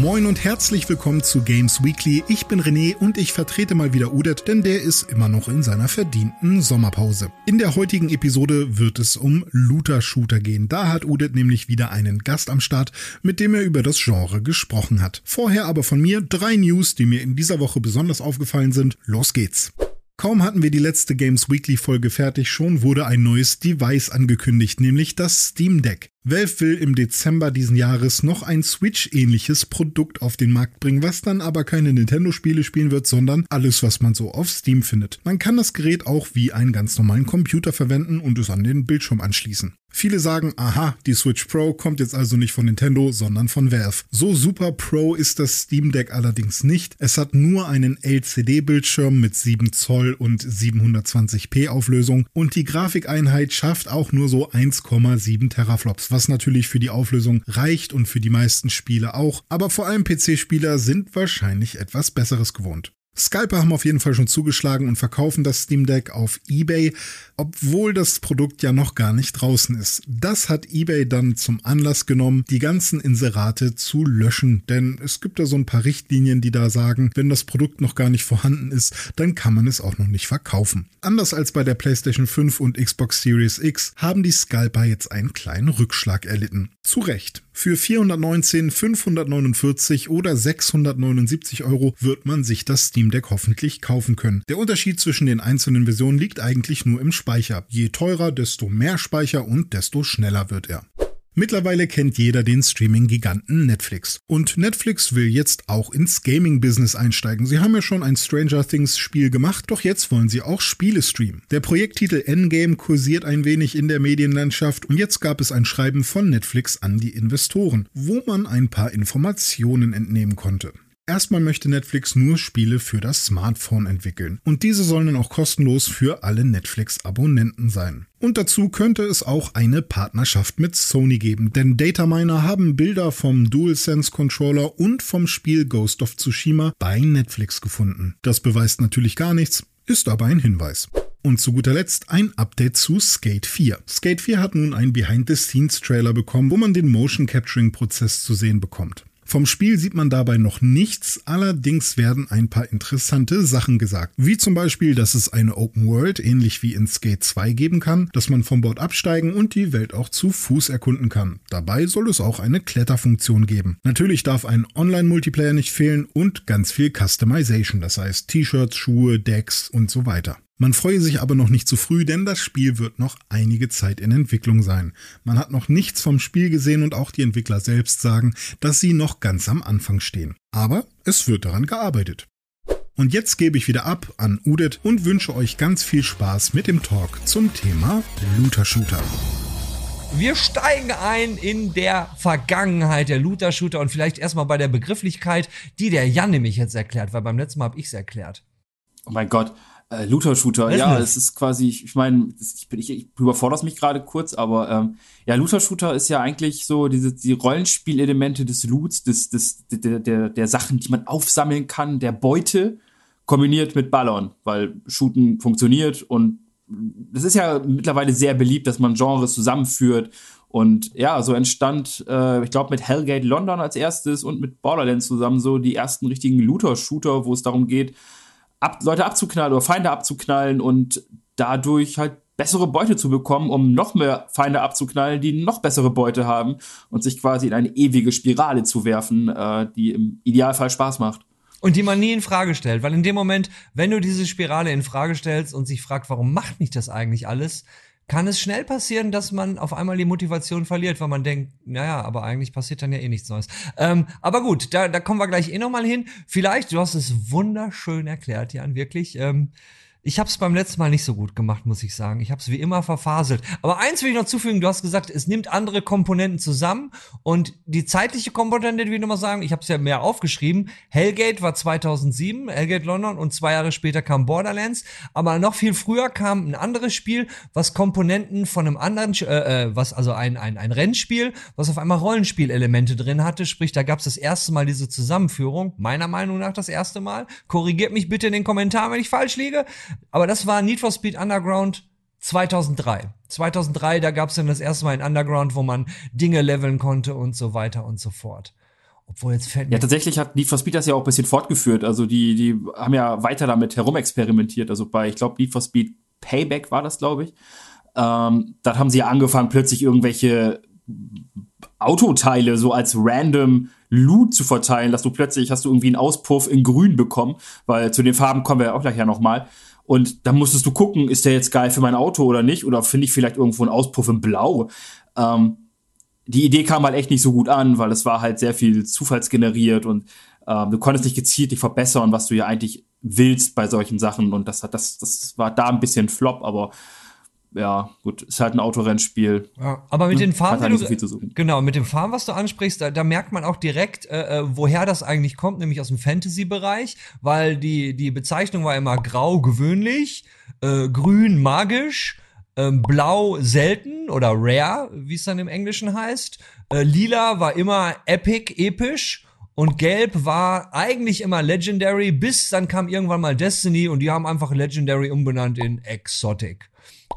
Moin und herzlich willkommen zu Games Weekly. Ich bin René und ich vertrete mal wieder Udet, denn der ist immer noch in seiner verdienten Sommerpause. In der heutigen Episode wird es um Looter-Shooter gehen. Da hat Udet nämlich wieder einen Gast am Start, mit dem er über das Genre gesprochen hat. Vorher aber von mir drei News, die mir in dieser Woche besonders aufgefallen sind. Los geht's. Kaum hatten wir die letzte Games Weekly Folge fertig, schon wurde ein neues Device angekündigt, nämlich das Steam Deck. Valve will im Dezember diesen Jahres noch ein Switch-ähnliches Produkt auf den Markt bringen, was dann aber keine Nintendo-Spiele spielen wird, sondern alles, was man so auf Steam findet. Man kann das Gerät auch wie einen ganz normalen Computer verwenden und es an den Bildschirm anschließen. Viele sagen, aha, die Switch Pro kommt jetzt also nicht von Nintendo, sondern von Valve. So super Pro ist das Steam Deck allerdings nicht. Es hat nur einen LCD-Bildschirm mit 7 Zoll und 720p Auflösung und die Grafikeinheit schafft auch nur so 1,7 Teraflops was natürlich für die Auflösung reicht und für die meisten Spiele auch, aber vor allem PC-Spieler sind wahrscheinlich etwas Besseres gewohnt. Scalper haben auf jeden Fall schon zugeschlagen und verkaufen das Steam Deck auf eBay, obwohl das Produkt ja noch gar nicht draußen ist. Das hat eBay dann zum Anlass genommen, die ganzen Inserate zu löschen, denn es gibt da so ein paar Richtlinien, die da sagen, wenn das Produkt noch gar nicht vorhanden ist, dann kann man es auch noch nicht verkaufen. Anders als bei der PlayStation 5 und Xbox Series X haben die Scalper jetzt einen kleinen Rückschlag erlitten. Zu Recht. Für 419, 549 oder 679 Euro wird man sich das Steam Deck hoffentlich kaufen können. Der Unterschied zwischen den einzelnen Versionen liegt eigentlich nur im Speicher. Je teurer, desto mehr Speicher und desto schneller wird er. Mittlerweile kennt jeder den Streaming-Giganten Netflix. Und Netflix will jetzt auch ins Gaming-Business einsteigen. Sie haben ja schon ein Stranger Things-Spiel gemacht, doch jetzt wollen sie auch Spiele streamen. Der Projekttitel Endgame kursiert ein wenig in der Medienlandschaft und jetzt gab es ein Schreiben von Netflix an die Investoren, wo man ein paar Informationen entnehmen konnte. Erstmal möchte Netflix nur Spiele für das Smartphone entwickeln. Und diese sollen dann auch kostenlos für alle Netflix-Abonnenten sein. Und dazu könnte es auch eine Partnerschaft mit Sony geben, denn Dataminer haben Bilder vom DualSense Controller und vom Spiel Ghost of Tsushima bei Netflix gefunden. Das beweist natürlich gar nichts, ist aber ein Hinweis. Und zu guter Letzt ein Update zu Skate 4. Skate 4 hat nun einen Behind-the-Scenes-Trailer bekommen, wo man den Motion-Capturing-Prozess zu sehen bekommt. Vom Spiel sieht man dabei noch nichts, allerdings werden ein paar interessante Sachen gesagt. Wie zum Beispiel, dass es eine Open World ähnlich wie in Skate 2 geben kann, dass man vom Board absteigen und die Welt auch zu Fuß erkunden kann. Dabei soll es auch eine Kletterfunktion geben. Natürlich darf ein Online-Multiplayer nicht fehlen und ganz viel Customization, das heißt T-Shirts, Schuhe, Decks und so weiter. Man freue sich aber noch nicht zu früh, denn das Spiel wird noch einige Zeit in Entwicklung sein. Man hat noch nichts vom Spiel gesehen und auch die Entwickler selbst sagen, dass sie noch ganz am Anfang stehen. Aber es wird daran gearbeitet. Und jetzt gebe ich wieder ab an Udet und wünsche euch ganz viel Spaß mit dem Talk zum Thema Looter Shooter. Wir steigen ein in der Vergangenheit der Looter-Shooter und vielleicht erstmal bei der Begrifflichkeit, die der Jan nämlich jetzt erklärt, weil beim letzten Mal habe ich es erklärt. Oh mein Gott, äh, Looter-Shooter, ja, es ist quasi, ich meine, ich, ich, ich überfordere mich gerade kurz, aber ähm, ja, Looter-Shooter ist ja eigentlich so diese die Rollenspielelemente des Loots, des, des, der, der, der Sachen, die man aufsammeln kann, der Beute, kombiniert mit Ballern, weil Shooten funktioniert und das ist ja mittlerweile sehr beliebt, dass man Genres zusammenführt und ja, so entstand, äh, ich glaube, mit Hellgate London als erstes und mit Borderlands zusammen so die ersten richtigen Looter-Shooter, wo es darum geht, ab, Leute abzuknallen oder Feinde abzuknallen und dadurch halt bessere Beute zu bekommen, um noch mehr Feinde abzuknallen, die noch bessere Beute haben und sich quasi in eine ewige Spirale zu werfen, äh, die im Idealfall Spaß macht. Und die man nie in Frage stellt, weil in dem Moment, wenn du diese Spirale in Frage stellst und sich fragt, warum macht mich das eigentlich alles, kann es schnell passieren, dass man auf einmal die Motivation verliert, weil man denkt, naja, aber eigentlich passiert dann ja eh nichts Neues. Ähm, aber gut, da, da kommen wir gleich eh nochmal hin. Vielleicht, du hast es wunderschön erklärt, Jan, wirklich. Ähm, ich habe es beim letzten Mal nicht so gut gemacht, muss ich sagen. Ich habe es wie immer verfaselt. Aber eins will ich noch zufügen, du hast gesagt, es nimmt andere Komponenten zusammen und die zeitliche Komponente, will ich nochmal sagen, ich habe es ja mehr aufgeschrieben. Hellgate war 2007, Hellgate London und zwei Jahre später kam Borderlands. Aber noch viel früher kam ein anderes Spiel, was Komponenten von einem anderen, äh, äh, was also ein, ein, ein Rennspiel, was auf einmal Rollenspielelemente drin hatte. Sprich, da gab es das erste Mal diese Zusammenführung. Meiner Meinung nach das erste Mal. Korrigiert mich bitte in den Kommentaren, wenn ich falsch liege. Aber das war Need for Speed Underground 2003. 2003, da gab es dann das erste Mal ein Underground, wo man Dinge leveln konnte und so weiter und so fort. Obwohl jetzt fällt mir. Ja, tatsächlich hat Need for Speed das ja auch ein bisschen fortgeführt. Also die, die haben ja weiter damit herumexperimentiert. Also bei, ich glaube, Need for Speed Payback war das, glaube ich. Ähm, da haben sie ja angefangen, plötzlich irgendwelche Autoteile so als random Loot zu verteilen, dass du plötzlich hast du irgendwie einen Auspuff in Grün bekommen, weil zu den Farben kommen wir ja auch gleich ja nochmal. Und dann musstest du gucken, ist der jetzt geil für mein Auto oder nicht? Oder finde ich vielleicht irgendwo einen Auspuff in Blau? Ähm, die Idee kam halt echt nicht so gut an, weil es war halt sehr viel zufallsgeneriert und ähm, du konntest nicht gezielt dich verbessern, was du ja eigentlich willst bei solchen Sachen. Und das das, das war da ein bisschen Flop, aber ja, gut, ist halt ein Autorennspiel. Ja, aber mit den Farben, halt so du, genau, mit dem Farben, was du ansprichst, da, da merkt man auch direkt, äh, äh, woher das eigentlich kommt, nämlich aus dem Fantasy-Bereich, weil die, die Bezeichnung war immer grau gewöhnlich, äh, grün magisch, äh, blau selten oder rare, wie es dann im Englischen heißt, äh, lila war immer epic, episch und Gelb war eigentlich immer Legendary, bis dann kam irgendwann mal Destiny und die haben einfach Legendary umbenannt in Exotic.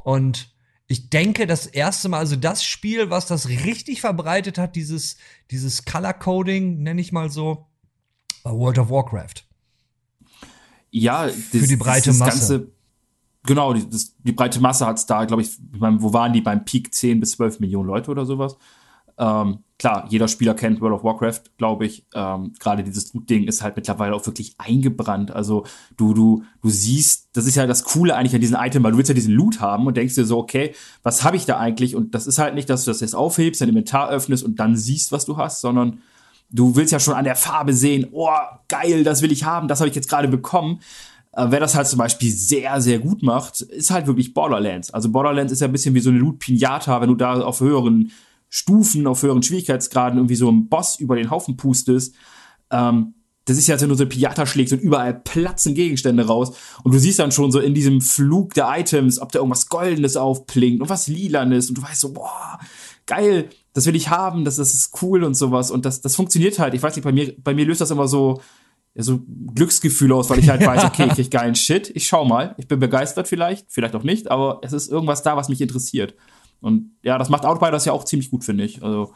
Und ich denke, das erste Mal, also das Spiel, was das richtig verbreitet hat, dieses, dieses Color Coding, nenne ich mal so, war World of Warcraft. Ja, das, für die breite das, das Masse. Ganze, genau, die, das, die breite Masse hat es da, glaube ich, wo waren die beim Peak 10 bis 12 Millionen Leute oder sowas? Ähm, klar, jeder Spieler kennt World of Warcraft, glaube ich. Ähm, Gerade dieses Loot-Ding ist halt mittlerweile auch wirklich eingebrannt. Also du, du, du siehst, das ist ja das Coole eigentlich an diesem Item, weil du willst ja diesen Loot haben und denkst dir so, okay, was habe ich da eigentlich? Und das ist halt nicht, dass du das jetzt aufhebst, dein Inventar öffnest und dann siehst, was du hast, sondern du willst ja schon an der Farbe sehen, oh, geil, das will ich haben, das habe ich jetzt gerade bekommen. Äh, wer das halt zum Beispiel sehr, sehr gut macht, ist halt wirklich Borderlands. Also Borderlands ist ja ein bisschen wie so eine Loot-Pinata, wenn du da auf höheren Stufen, auf höheren Schwierigkeitsgraden irgendwie so ein Boss über den Haufen pustest. Ähm, das ist ja, als wenn du so ein Piata schlägst und überall platzen Gegenstände raus. Und du siehst dann schon so in diesem Flug der Items, ob da irgendwas Goldenes aufblinkt und was Lilanes. Und du weißt so, boah, geil, das will ich haben, das, das ist cool und sowas. Und das, das funktioniert halt. Ich weiß nicht, bei mir, bei mir löst das immer so, ja, so Glücksgefühl aus, weil ich halt weiß, okay, ich krieg geilen Shit. Ich schau mal. Ich bin begeistert vielleicht, vielleicht auch nicht, aber es ist irgendwas da, was mich interessiert. Und ja, das macht Outriders ja auch ziemlich gut, finde ich. Also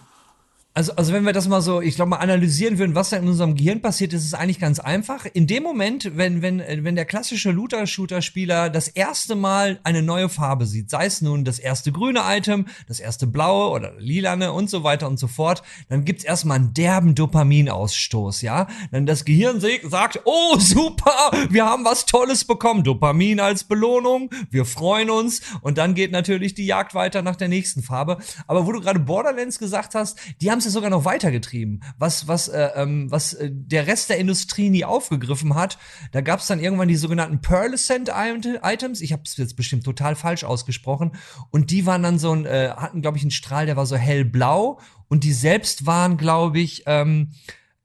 also, also wenn wir das mal so, ich glaube mal analysieren würden, was da in unserem Gehirn passiert, ist es eigentlich ganz einfach. In dem Moment, wenn, wenn, wenn der klassische Looter-Shooter-Spieler das erste Mal eine neue Farbe sieht, sei es nun das erste grüne Item, das erste blaue oder lilane und so weiter und so fort, dann gibt's erstmal einen derben Dopaminausstoß, ja? Dann das Gehirn sagt, oh super, wir haben was Tolles bekommen, Dopamin als Belohnung, wir freuen uns und dann geht natürlich die Jagd weiter nach der nächsten Farbe. Aber wo du gerade Borderlands gesagt hast, die haben es sogar noch weitergetrieben, was, was, äh, ähm, was äh, der Rest der Industrie nie aufgegriffen hat. Da gab es dann irgendwann die sogenannten Pearlescent Items. Ich habe es jetzt bestimmt total falsch ausgesprochen. Und die waren dann so ein, äh, hatten, glaube ich, einen Strahl, der war so hellblau. Und die selbst waren, glaube ich, ähm,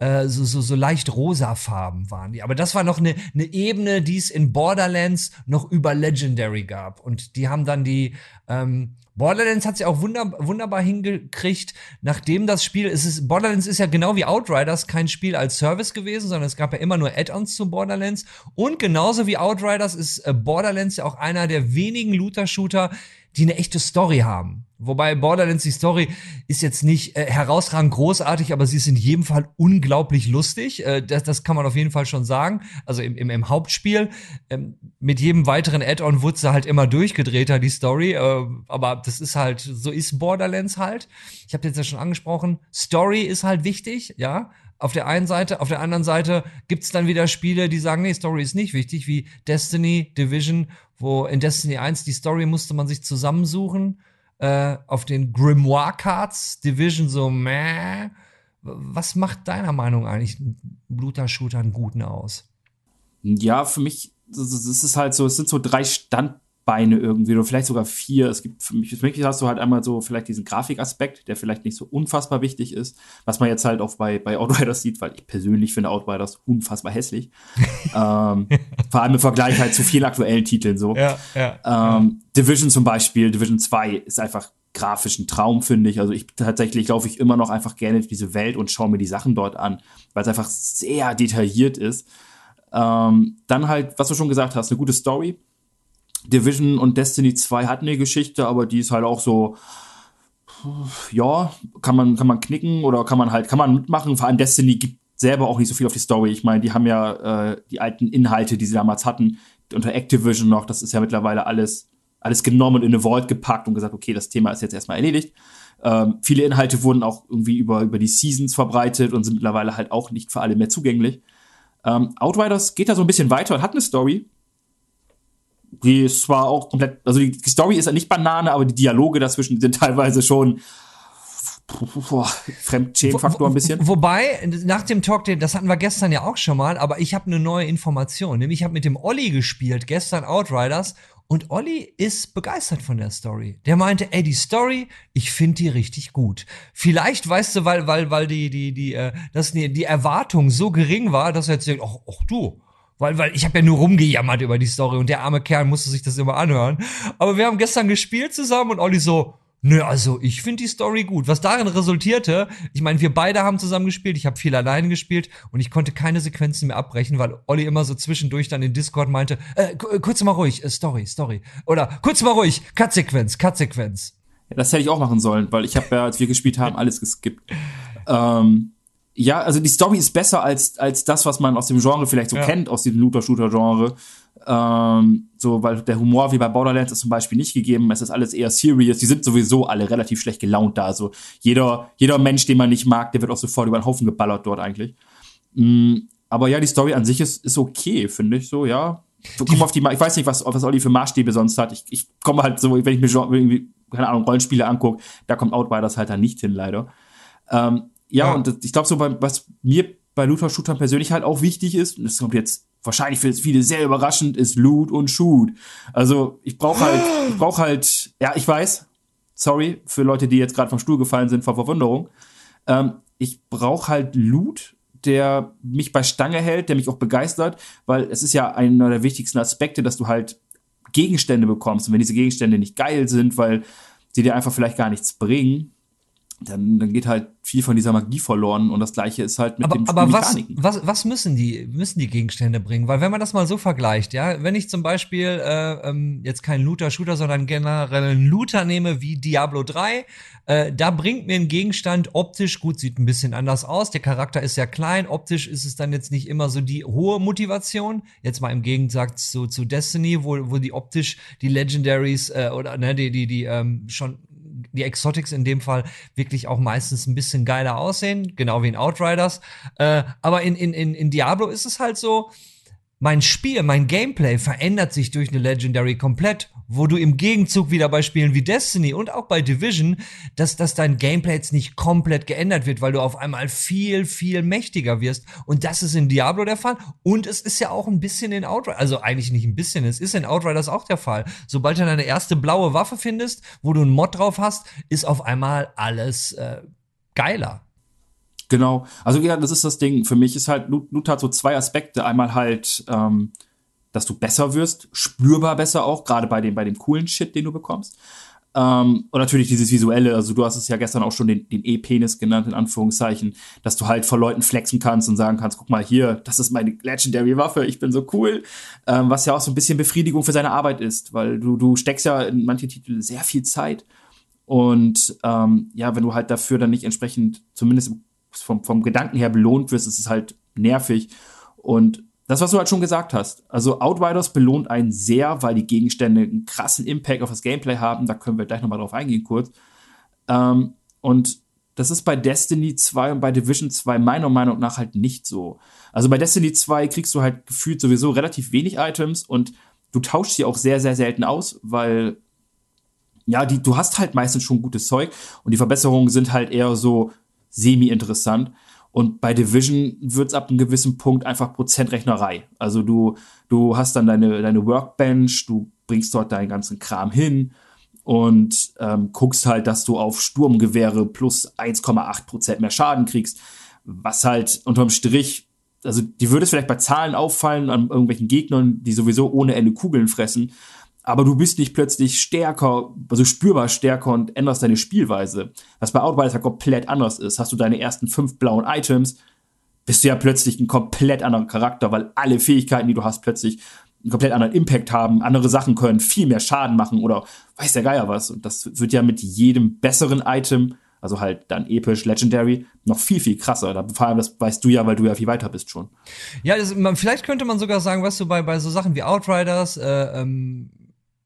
äh, so, so, so leicht rosafarben waren die. Aber das war noch eine, eine Ebene, die es in Borderlands noch über Legendary gab. Und die haben dann die, ähm, Borderlands hat sie auch wunder, wunderbar hingekriegt, nachdem das Spiel, es ist, Borderlands ist ja genau wie Outriders kein Spiel als Service gewesen, sondern es gab ja immer nur Add-ons zu Borderlands. Und genauso wie Outriders ist äh, Borderlands ja auch einer der wenigen Looter-Shooter, die eine echte Story haben. Wobei Borderlands, die Story ist jetzt nicht äh, herausragend großartig, aber sie ist in jedem Fall unglaublich lustig. Äh, das, das kann man auf jeden Fall schon sagen. Also im, im, im Hauptspiel. Ähm, mit jedem weiteren Add-on wurde sie halt immer durchgedrehter, die Story. Äh, aber das ist halt, so ist Borderlands halt. Ich habe jetzt ja schon angesprochen, Story ist halt wichtig, ja. Auf der einen Seite, auf der anderen Seite gibt's dann wieder Spiele, die sagen, nee, Story ist nicht wichtig, wie Destiny, Division, wo in Destiny 1 die Story musste man sich zusammensuchen. Äh, auf den Grimoire-Cards, Division so, meh. Was macht deiner Meinung eigentlich ein Bluter-Shooter einen guten aus? Ja, für mich es ist halt so, es sind so drei Standbeine irgendwie oder vielleicht sogar vier. Es gibt für mich, für mich hast du halt einmal so vielleicht diesen Grafikaspekt, der vielleicht nicht so unfassbar wichtig ist, was man jetzt halt auch bei, bei Outriders sieht, weil ich persönlich finde Outriders unfassbar hässlich. ähm, vor allem im Vergleich halt zu vielen aktuellen Titeln so. Ja, ja, ähm, Division zum Beispiel, Division 2 ist einfach grafisch ein Traum, finde ich. Also ich tatsächlich laufe ich immer noch einfach gerne durch diese Welt und schaue mir die Sachen dort an, weil es einfach sehr detailliert ist. Ähm, dann halt, was du schon gesagt hast, eine gute Story. Division und Destiny 2 hatten eine Geschichte, aber die ist halt auch so, ja, kann man, kann man knicken oder kann man halt, kann man mitmachen. Vor allem Destiny gibt selber auch nicht so viel auf die Story. Ich meine, die haben ja äh, die alten Inhalte, die sie damals hatten, unter Activision noch, das ist ja mittlerweile alles, alles genommen und in eine Vault gepackt und gesagt, okay, das Thema ist jetzt erstmal erledigt. Ähm, viele Inhalte wurden auch irgendwie über, über die Seasons verbreitet und sind mittlerweile halt auch nicht für alle mehr zugänglich. Ähm, Outriders geht da so ein bisschen weiter und hat eine Story. Die ist zwar auch komplett, also die, Story ist ja nicht Banane, aber die Dialoge dazwischen sind teilweise schon Fremdschämenfaktor ein bisschen. Wo, wobei, nach dem Talk, das hatten wir gestern ja auch schon mal, aber ich habe eine neue Information. Nämlich, ich habe mit dem Olli gespielt, gestern Outriders, und Olli ist begeistert von der Story. Der meinte, ey, die Story, ich finde die richtig gut. Vielleicht, weißt du, weil, weil, weil die, die, die, äh, dass die, die Erwartung so gering war, dass er jetzt denkt, ach, ach du, weil, weil ich habe ja nur rumgejammert über die Story und der arme Kerl musste sich das immer anhören. Aber wir haben gestern gespielt zusammen und Olli so, Nö, also ich finde die Story gut. Was darin resultierte, ich meine, wir beide haben zusammen gespielt, ich habe viel allein gespielt und ich konnte keine Sequenzen mehr abbrechen, weil Olli immer so zwischendurch dann in Discord meinte, äh, kurz mal ruhig, äh, Story, Story. Oder kurz mal ruhig, Cut-Sequenz, Cut-Sequenz. Das hätte ich auch machen sollen, weil ich habe ja, als wir gespielt haben, alles geskippt. Ähm, ja, also die Story ist besser als, als das, was man aus dem Genre vielleicht so ja. kennt, aus dem Looter-Shooter-Genre. Ähm, so, weil der Humor wie bei Borderlands ist zum Beispiel nicht gegeben. Es ist alles eher serious. Die sind sowieso alle relativ schlecht gelaunt da. Also jeder, jeder Mensch, den man nicht mag, der wird auch sofort über den Haufen geballert dort eigentlich. Mhm. Aber ja, die Story an sich ist, ist okay, finde ich so, ja. Komm auf die, ich weiß nicht, was, was Olli für Maßstäbe sonst hat. Ich, ich komme halt so, wenn ich mir irgendwie, keine Ahnung, Rollenspiele angucke, da kommt Outriders halt da nicht hin, leider. Ähm, ja, ja, und ich glaube, so, bei, was mir bei Looter-Shootern persönlich halt auch wichtig ist, und das kommt jetzt wahrscheinlich für viele sehr überraschend, ist Loot und Shoot. Also ich brauche halt, ich brauche halt, ja, ich weiß, sorry für Leute, die jetzt gerade vom Stuhl gefallen sind vor Verwunderung. Ähm, ich brauche halt Loot, der mich bei Stange hält, der mich auch begeistert, weil es ist ja einer der wichtigsten Aspekte, dass du halt Gegenstände bekommst. Und wenn diese Gegenstände nicht geil sind, weil sie dir einfach vielleicht gar nichts bringen, dann, dann geht halt viel von dieser Magie verloren und das gleiche ist halt mit aber, dem aber Mechaniken. was, was, was müssen die, müssen die Gegenstände bringen? Weil wenn man das mal so vergleicht, ja, wenn ich zum Beispiel äh, ähm, jetzt keinen Looter-Shooter, sondern generell einen Looter nehme wie Diablo 3, äh, da bringt mir ein Gegenstand optisch, gut, sieht ein bisschen anders aus, der Charakter ist ja klein, optisch ist es dann jetzt nicht immer so die hohe Motivation, jetzt mal im Gegensatz zu, zu Destiny, wo, wo die optisch die Legendaries äh, oder ne, die, die, die ähm, schon die Exotics in dem Fall wirklich auch meistens ein bisschen geiler aussehen, genau wie in Outriders. Äh, aber in, in, in, in Diablo ist es halt so, mein Spiel, mein Gameplay verändert sich durch eine Legendary komplett, wo du im Gegenzug wieder bei Spielen wie Destiny und auch bei Division, dass, dass dein Gameplay jetzt nicht komplett geändert wird, weil du auf einmal viel, viel mächtiger wirst. Und das ist in Diablo der Fall. Und es ist ja auch ein bisschen in Outriders, also eigentlich nicht ein bisschen, es ist in Outriders auch der Fall. Sobald du deine erste blaue Waffe findest, wo du einen Mod drauf hast, ist auf einmal alles äh, geiler. Genau. Also ja, das ist das Ding. Für mich ist halt Loot hat so zwei Aspekte. Einmal halt, ähm, dass du besser wirst, spürbar besser auch, gerade bei dem, bei dem coolen Shit, den du bekommst. Ähm, und natürlich dieses Visuelle, also du hast es ja gestern auch schon den, den E-Penis genannt, in Anführungszeichen, dass du halt vor Leuten flexen kannst und sagen kannst, guck mal hier, das ist meine Legendary Waffe, ich bin so cool. Ähm, was ja auch so ein bisschen Befriedigung für seine Arbeit ist, weil du, du steckst ja in manche Titel sehr viel Zeit. Und ähm, ja, wenn du halt dafür dann nicht entsprechend, zumindest im vom, vom Gedanken her belohnt wirst, ist es halt nervig. Und das, was du halt schon gesagt hast, also Outriders belohnt einen sehr, weil die Gegenstände einen krassen Impact auf das Gameplay haben. Da können wir gleich nochmal drauf eingehen kurz. Ähm, und das ist bei Destiny 2 und bei Division 2 meiner Meinung nach halt nicht so. Also bei Destiny 2 kriegst du halt gefühlt sowieso relativ wenig Items und du tauschst sie auch sehr, sehr selten aus, weil ja, die, du hast halt meistens schon gutes Zeug und die Verbesserungen sind halt eher so semi-interessant. Und bei Division wird es ab einem gewissen Punkt einfach Prozentrechnerei. Also du, du hast dann deine, deine Workbench, du bringst dort deinen ganzen Kram hin und ähm, guckst halt, dass du auf Sturmgewehre plus 1,8% mehr Schaden kriegst. Was halt unterm Strich, also die würde es vielleicht bei Zahlen auffallen an irgendwelchen Gegnern, die sowieso ohne Ende Kugeln fressen aber du bist nicht plötzlich stärker, also spürbar stärker und änderst deine Spielweise. Was bei Outriders ja komplett anders ist. Hast du deine ersten fünf blauen Items, bist du ja plötzlich ein komplett anderer Charakter, weil alle Fähigkeiten, die du hast, plötzlich einen komplett anderen Impact haben, andere Sachen können, viel mehr Schaden machen oder weiß der Geier was. Und das wird ja mit jedem besseren Item, also halt dann episch, legendary, noch viel, viel krasser. Vor allem, das weißt du ja, weil du ja viel weiter bist schon. Ja, das, man, vielleicht könnte man sogar sagen, weißt du, bei, bei so Sachen wie Outriders, äh, ähm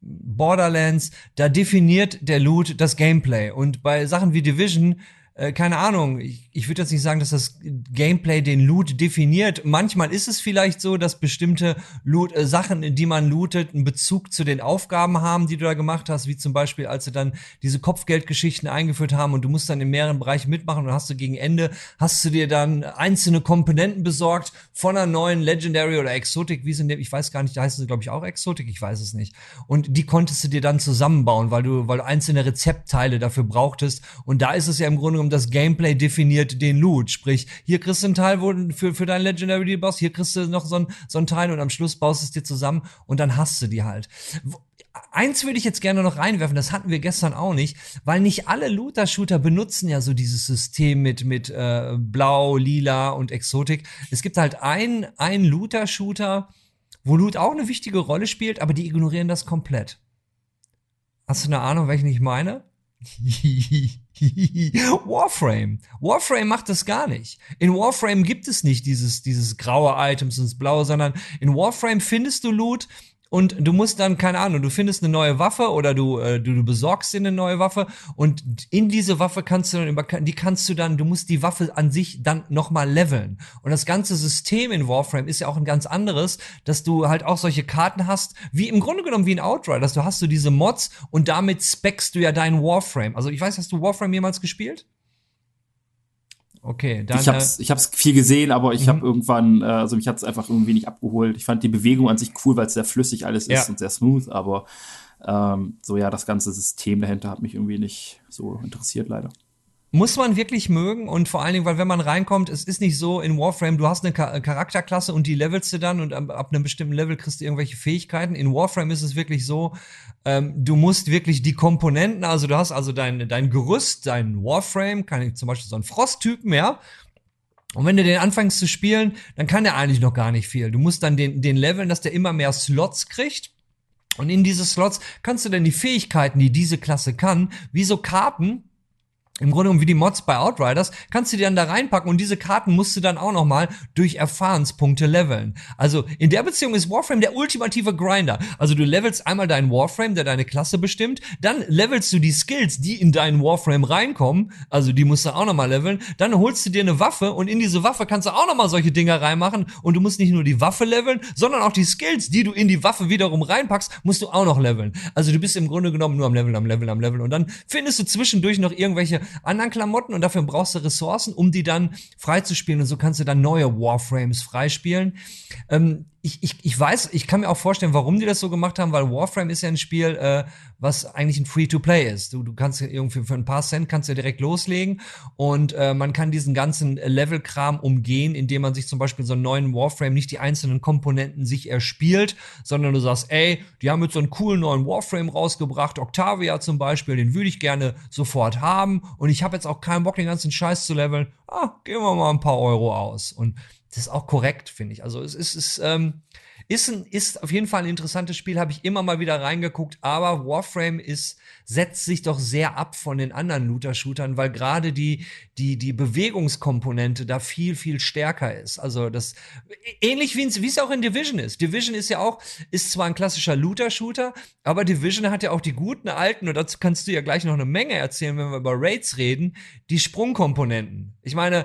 Borderlands, da definiert der Loot das Gameplay. Und bei Sachen wie Division äh, keine Ahnung, ich, ich würde jetzt nicht sagen, dass das Gameplay den Loot definiert. Manchmal ist es vielleicht so, dass bestimmte Loot, äh, Sachen, die man lootet, einen Bezug zu den Aufgaben haben, die du da gemacht hast, wie zum Beispiel, als sie dann diese Kopfgeldgeschichten eingeführt haben und du musst dann in mehreren Bereichen mitmachen und hast du gegen Ende, hast du dir dann einzelne Komponenten besorgt von einer neuen Legendary oder Exotic, wie sie in ich weiß gar nicht, da heißt es glaube ich auch Exotic, ich weiß es nicht. Und die konntest du dir dann zusammenbauen, weil du, weil du einzelne Rezeptteile dafür brauchtest. Und da ist es ja im Grunde das Gameplay definiert den Loot. Sprich, hier kriegst du einen Teil für, für deinen Legendary Boss, hier kriegst du noch so ein, so Teil und am Schluss baust du es dir zusammen und dann hast du die halt. Eins würde ich jetzt gerne noch reinwerfen, das hatten wir gestern auch nicht, weil nicht alle Looter-Shooter benutzen ja so dieses System mit, mit äh, Blau, Lila und Exotik. Es gibt halt einen, einen Looter-Shooter, wo Loot auch eine wichtige Rolle spielt, aber die ignorieren das komplett. Hast du eine Ahnung, welchen ich meine? Warframe. Warframe macht das gar nicht. In Warframe gibt es nicht dieses, dieses graue Items ins Blaue, sondern in Warframe findest du Loot, und du musst dann, keine Ahnung, du findest eine neue Waffe oder du, äh, du, du besorgst dir eine neue Waffe und in diese Waffe kannst du dann über, die kannst du dann, du musst die Waffe an sich dann nochmal leveln. Und das ganze System in Warframe ist ja auch ein ganz anderes, dass du halt auch solche Karten hast, wie im Grunde genommen wie in Outriders. Du hast so diese Mods und damit speckst du ja deinen Warframe. Also ich weiß, hast du Warframe jemals gespielt? Okay, dann. Ich hab's, äh, ich hab's viel gesehen, aber ich mhm. habe irgendwann, äh, also mich hat's einfach irgendwie nicht abgeholt. Ich fand die Bewegung an sich cool, weil es sehr flüssig alles ja. ist und sehr smooth, aber ähm, so ja, das ganze System dahinter hat mich irgendwie nicht so interessiert, leider muss man wirklich mögen und vor allen Dingen, weil wenn man reinkommt, es ist nicht so in Warframe, du hast eine Charakterklasse und die levelst du dann und ab, einem bestimmten Level kriegst du irgendwelche Fähigkeiten. In Warframe ist es wirklich so, ähm, du musst wirklich die Komponenten, also du hast also dein, dein Gerüst, dein Warframe, kann ich zum Beispiel so einen Frosttypen, ja, und wenn du den anfängst zu spielen, dann kann der eigentlich noch gar nicht viel. Du musst dann den, den leveln, dass der immer mehr Slots kriegt. Und in diese Slots kannst du dann die Fähigkeiten, die diese Klasse kann, wie so Karten, im Grunde genommen wie die Mods bei Outriders, kannst du die dann da reinpacken und diese Karten musst du dann auch nochmal durch Erfahrenspunkte leveln. Also in der Beziehung ist Warframe der ultimative Grinder. Also du levelst einmal deinen Warframe, der deine Klasse bestimmt, dann levelst du die Skills, die in deinen Warframe reinkommen, also die musst du auch nochmal leveln, dann holst du dir eine Waffe und in diese Waffe kannst du auch nochmal solche Dinger reinmachen und du musst nicht nur die Waffe leveln, sondern auch die Skills, die du in die Waffe wiederum reinpackst, musst du auch noch leveln. Also du bist im Grunde genommen nur am Leveln, am Leveln, am Leveln und dann findest du zwischendurch noch irgendwelche anderen Klamotten und dafür brauchst du Ressourcen, um die dann freizuspielen und so kannst du dann neue Warframes freispielen. Ähm, ich, ich, ich weiß, ich kann mir auch vorstellen, warum die das so gemacht haben, weil Warframe ist ja ein Spiel, äh, was eigentlich ein Free-to-Play ist. Du, du kannst irgendwie für ein paar Cent kannst du direkt loslegen und äh, man kann diesen ganzen Level-Kram umgehen, indem man sich zum Beispiel so einen neuen Warframe nicht die einzelnen Komponenten sich erspielt, sondern du sagst, ey, die haben jetzt so einen coolen neuen Warframe rausgebracht, Octavia zum Beispiel, den würde ich gerne sofort haben und ich habe jetzt auch keinen Bock, den ganzen Scheiß zu leveln. Ah, geben wir mal ein paar Euro aus. Und das ist auch korrekt, finde ich. Also es ist, ist, ähm, ist, ein, ist auf jeden Fall ein interessantes Spiel, habe ich immer mal wieder reingeguckt, aber Warframe ist, setzt sich doch sehr ab von den anderen Looter-Shootern, weil gerade die, die, die Bewegungskomponente da viel, viel stärker ist. Also das, ähnlich wie es auch in Division ist. Division ist ja auch, ist zwar ein klassischer Looter-Shooter, aber Division hat ja auch die guten alten, und dazu kannst du ja gleich noch eine Menge erzählen, wenn wir über Raids reden, die Sprungkomponenten. Ich meine,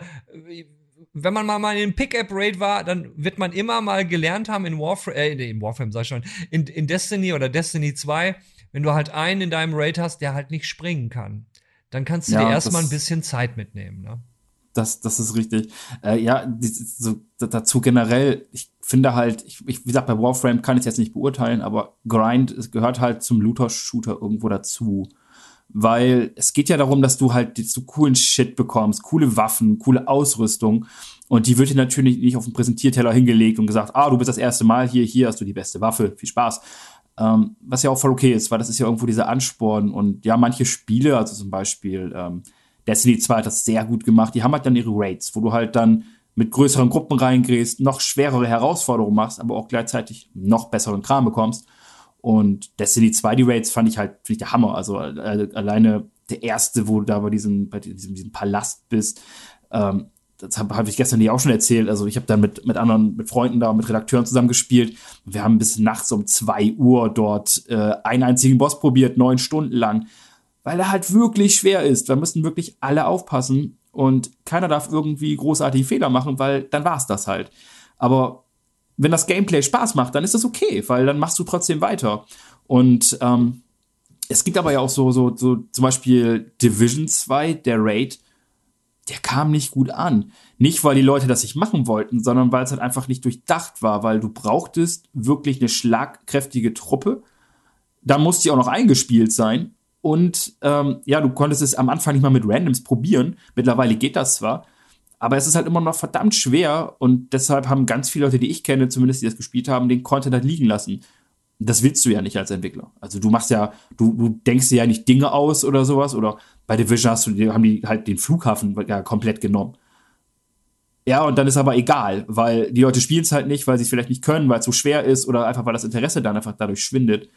wenn man mal, mal in Pick-Up-Raid war, dann wird man immer mal gelernt haben in Warframe, äh, in Warframe sag ich schon, in, in Destiny oder Destiny 2, wenn du halt einen in deinem Raid hast, der halt nicht springen kann, dann kannst du ja, dir erstmal ein bisschen Zeit mitnehmen, ne? Das, das ist richtig. Äh, ja, die, so, dazu generell, ich finde halt, ich, ich, wie gesagt, bei Warframe kann ich es jetzt nicht beurteilen, aber Grind es gehört halt zum Looter-Shooter irgendwo dazu. Weil es geht ja darum, dass du halt so coolen Shit bekommst, coole Waffen, coole Ausrüstung. Und die wird dir natürlich nicht auf den Präsentierteller hingelegt und gesagt, ah, du bist das erste Mal hier, hier hast du die beste Waffe, viel Spaß. Ähm, was ja auch voll okay ist, weil das ist ja irgendwo dieser Ansporn. Und ja, manche Spiele, also zum Beispiel ähm, Destiny 2 hat das sehr gut gemacht, die haben halt dann ihre Raids, wo du halt dann mit größeren Gruppen reingehst, noch schwerere Herausforderungen machst, aber auch gleichzeitig noch besseren Kram bekommst. Und Destiny 2, die Raids fand ich halt finde ich der Hammer. Also äh, alleine der erste, wo du da bei diesem, bei diesem, diesem Palast bist, ähm, das habe hab ich gestern dir auch schon erzählt. Also ich habe dann mit, mit anderen, mit Freunden da, mit Redakteuren zusammen gespielt. Wir haben bis nachts um 2 Uhr dort äh, einen einzigen Boss probiert, neun Stunden lang. Weil er halt wirklich schwer ist. Da müssen wirklich alle aufpassen. Und keiner darf irgendwie großartige Fehler machen, weil dann war es das halt. Aber wenn das Gameplay Spaß macht, dann ist das okay, weil dann machst du trotzdem weiter. Und ähm, es gibt aber ja auch so, so, so zum Beispiel Division 2, der Raid, der kam nicht gut an. Nicht, weil die Leute das nicht machen wollten, sondern weil es halt einfach nicht durchdacht war, weil du brauchtest wirklich eine schlagkräftige Truppe. Da musste die auch noch eingespielt sein. Und ähm, ja, du konntest es am Anfang nicht mal mit Randoms probieren. Mittlerweile geht das zwar, aber es ist halt immer noch verdammt schwer und deshalb haben ganz viele Leute, die ich kenne, zumindest die das gespielt haben, den Content halt liegen lassen. Das willst du ja nicht als Entwickler. Also du machst ja, du, du denkst dir ja nicht Dinge aus oder sowas oder bei Division hast du, haben die halt den Flughafen ja komplett genommen. Ja, und dann ist aber egal, weil die Leute spielen es halt nicht, weil sie es vielleicht nicht können, weil es so schwer ist oder einfach weil das Interesse dann einfach dadurch schwindet.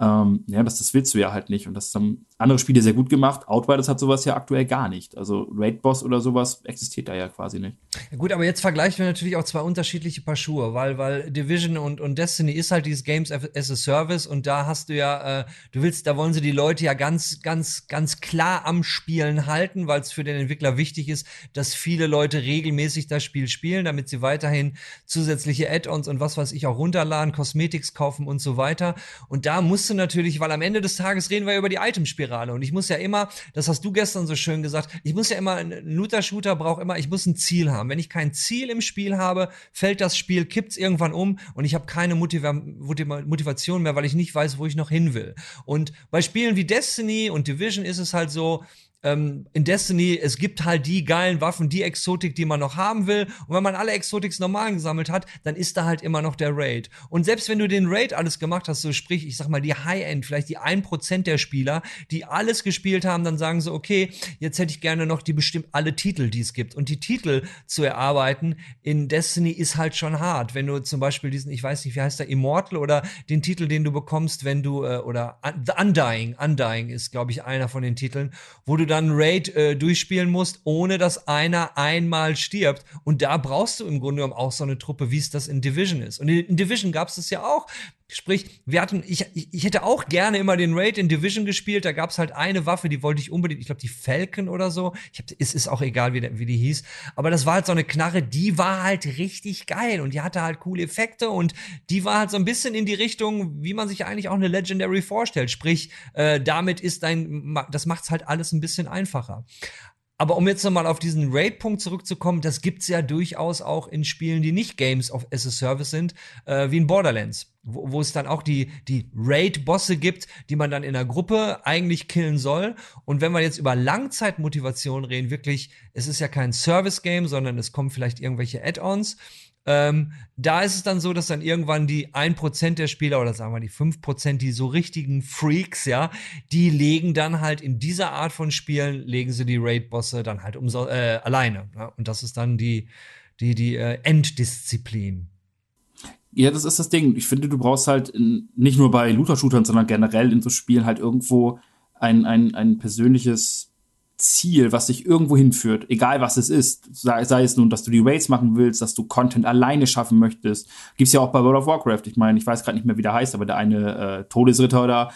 Ähm, ja, das, das willst du ja halt nicht. Und das haben andere Spiele sehr gut gemacht. Outriders hat sowas ja aktuell gar nicht. Also Raid Boss oder sowas existiert da ja quasi nicht. Gut, aber jetzt vergleichen wir natürlich auch zwei unterschiedliche Paar Schuhe, weil, weil Division und, und Destiny ist halt dieses Games as a Service und da hast du ja, äh, du willst, da wollen sie die Leute ja ganz, ganz, ganz klar am Spielen halten, weil es für den Entwickler wichtig ist, dass viele Leute regelmäßig das Spiel spielen, damit sie weiterhin zusätzliche Add-ons und was weiß ich auch runterladen, Cosmetics kaufen und so weiter. Und da muss du natürlich, weil am Ende des Tages reden wir über die Itemspirale und ich muss ja immer, das hast du gestern so schön gesagt, ich muss ja immer, ein Looter-Shooter braucht immer, ich muss ein Ziel haben. Wenn ich kein Ziel im Spiel habe, fällt das Spiel, kippt's irgendwann um und ich habe keine Motiva Motivation mehr, weil ich nicht weiß, wo ich noch hin will. Und bei Spielen wie Destiny und Division ist es halt so, ähm, in Destiny, es gibt halt die geilen Waffen, die Exotik, die man noch haben will. Und wenn man alle Exotics normal gesammelt hat, dann ist da halt immer noch der Raid. Und selbst wenn du den Raid alles gemacht hast, so sprich, ich sag mal, die High-End, vielleicht die 1% der Spieler, die alles gespielt haben, dann sagen sie, okay, jetzt hätte ich gerne noch die bestimmt alle Titel, die es gibt. Und die Titel zu erarbeiten in Destiny ist halt schon hart. Wenn du zum Beispiel diesen, ich weiß nicht, wie heißt der, Immortal oder den Titel, den du bekommst, wenn du, äh, oder The Undying, Undying ist, glaube ich, einer von den Titeln, wo du dann Raid äh, durchspielen musst, ohne dass einer einmal stirbt. Und da brauchst du im Grunde genommen auch so eine Truppe, wie es das in Division ist. Und in, Division gab es das ja auch. Sprich, wir hatten, ich, ich hätte auch gerne immer den Raid in Division gespielt. Da gab es halt eine Waffe, die wollte ich unbedingt, ich glaube, die Falcon oder so. Ich hab, es ist auch egal, wie, wie die hieß. Aber das war halt so eine Knarre, die war halt richtig geil und die hatte halt coole Effekte und die war halt so ein bisschen in die Richtung, wie man sich eigentlich auch eine Legendary vorstellt. Sprich, äh, damit ist dein, das macht's halt alles ein bisschen einfacher. Aber um jetzt nochmal auf diesen Raid-Punkt zurückzukommen, das gibt's ja durchaus auch in Spielen, die nicht Games of as a Service sind, äh, wie in Borderlands, wo, es dann auch die, die Raid-Bosse gibt, die man dann in der Gruppe eigentlich killen soll. Und wenn wir jetzt über Langzeitmotivation reden, wirklich, es ist ja kein Service-Game, sondern es kommen vielleicht irgendwelche Add-ons. Ähm, da ist es dann so, dass dann irgendwann die 1% der Spieler oder sagen wir die 5%, die so richtigen Freaks, ja, die legen dann halt in dieser Art von Spielen, legen sie die Raid-Bosse dann halt um, äh, alleine. Ja? Und das ist dann die, die, die äh, Enddisziplin. Ja, das ist das Ding. Ich finde, du brauchst halt in, nicht nur bei Looter-Shootern, sondern generell in so Spielen halt irgendwo ein, ein, ein persönliches Ziel, was dich irgendwo hinführt, egal was es ist, sei, sei, es nun, dass du die Raids machen willst, dass du Content alleine schaffen möchtest, gibt's ja auch bei World of Warcraft. Ich meine, ich weiß gerade nicht mehr, wie der heißt, aber der eine äh, Todesritter da,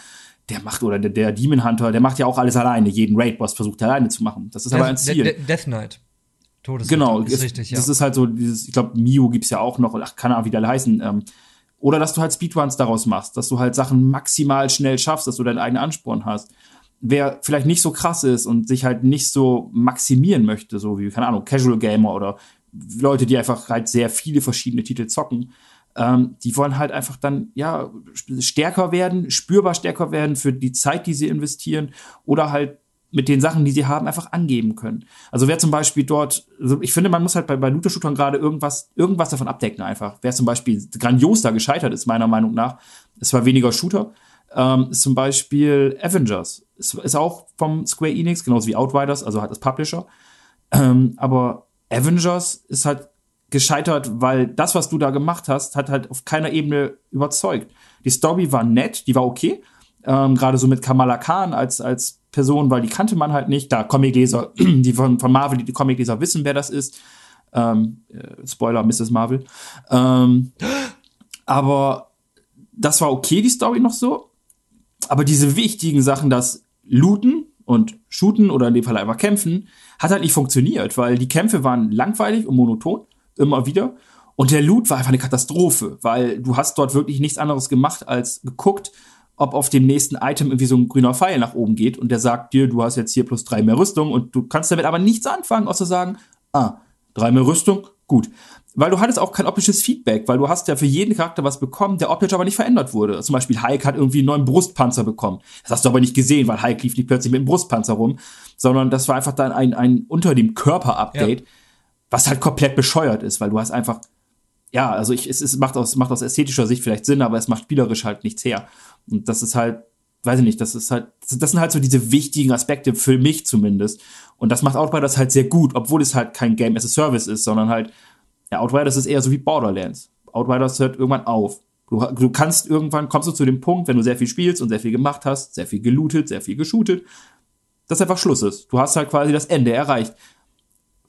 der macht, oder der, der Demon Hunter, der macht ja auch alles alleine. Jeden Raid-Boss versucht er alleine zu machen. Das ist Death, aber ein Ziel. De De Death Knight. Todesritter. Genau, ist es, richtig, ja. Das ist halt so, dieses, ich glaube, Mio gibt's ja auch noch, ach, kann er wieder heißen. Ähm, oder dass du halt Speedruns daraus machst, dass du halt Sachen maximal schnell schaffst, dass du deinen eigenen Ansporn hast wer vielleicht nicht so krass ist und sich halt nicht so maximieren möchte, so wie, keine Ahnung, Casual Gamer oder Leute, die einfach halt sehr viele verschiedene Titel zocken, ähm, die wollen halt einfach dann, ja, stärker werden, spürbar stärker werden für die Zeit, die sie investieren oder halt mit den Sachen, die sie haben, einfach angeben können. Also wer zum Beispiel dort, also ich finde, man muss halt bei, bei Looter-Shootern gerade irgendwas, irgendwas davon abdecken einfach. Wer zum Beispiel grandios da gescheitert ist, meiner Meinung nach, es war weniger Shooter, ähm, ist zum Beispiel Avengers. Ist, ist auch vom Square Enix, genauso wie Outriders, also hat das Publisher. Ähm, aber Avengers ist halt gescheitert, weil das, was du da gemacht hast, hat halt auf keiner Ebene überzeugt. Die Story war nett, die war okay. Ähm, Gerade so mit Kamala Khan als, als Person, weil die kannte man halt nicht. Da Comicleser, die von, von Marvel, die, die Comicleser wissen, wer das ist. Ähm, äh, Spoiler, Mrs. Marvel. Ähm, aber das war okay, die Story noch so. Aber diese wichtigen Sachen, das Looten und Shooten oder in dem Fall einfach kämpfen, hat halt nicht funktioniert, weil die Kämpfe waren langweilig und monoton, immer wieder. Und der Loot war einfach eine Katastrophe, weil du hast dort wirklich nichts anderes gemacht, als geguckt, ob auf dem nächsten Item irgendwie so ein grüner Pfeil nach oben geht und der sagt dir, du hast jetzt hier plus drei mehr Rüstung und du kannst damit aber nichts anfangen, außer sagen, ah, drei mehr Rüstung, gut. Weil du hattest auch kein optisches Feedback, weil du hast ja für jeden Charakter was bekommen, der optisch aber nicht verändert wurde. Zum Beispiel Hulk hat irgendwie einen neuen Brustpanzer bekommen. Das hast du aber nicht gesehen, weil Hulk lief nicht plötzlich mit dem Brustpanzer rum, sondern das war einfach dann ein, ein unter dem Körper-Update, ja. was halt komplett bescheuert ist, weil du hast einfach ja, also ich, es, es macht, aus, macht aus ästhetischer Sicht vielleicht Sinn, aber es macht spielerisch halt nichts her. Und das ist halt, weiß ich nicht, das ist halt, das sind halt so diese wichtigen Aspekte für mich zumindest. Und das macht Outriders halt sehr gut, obwohl es halt kein Game as a Service ist, sondern halt, ja, Outriders ist eher so wie Borderlands. Outriders hört irgendwann auf. Du, du kannst irgendwann, kommst du zu dem Punkt, wenn du sehr viel spielst und sehr viel gemacht hast, sehr viel gelootet, sehr viel geshootet, dass einfach Schluss ist. Du hast halt quasi das Ende erreicht.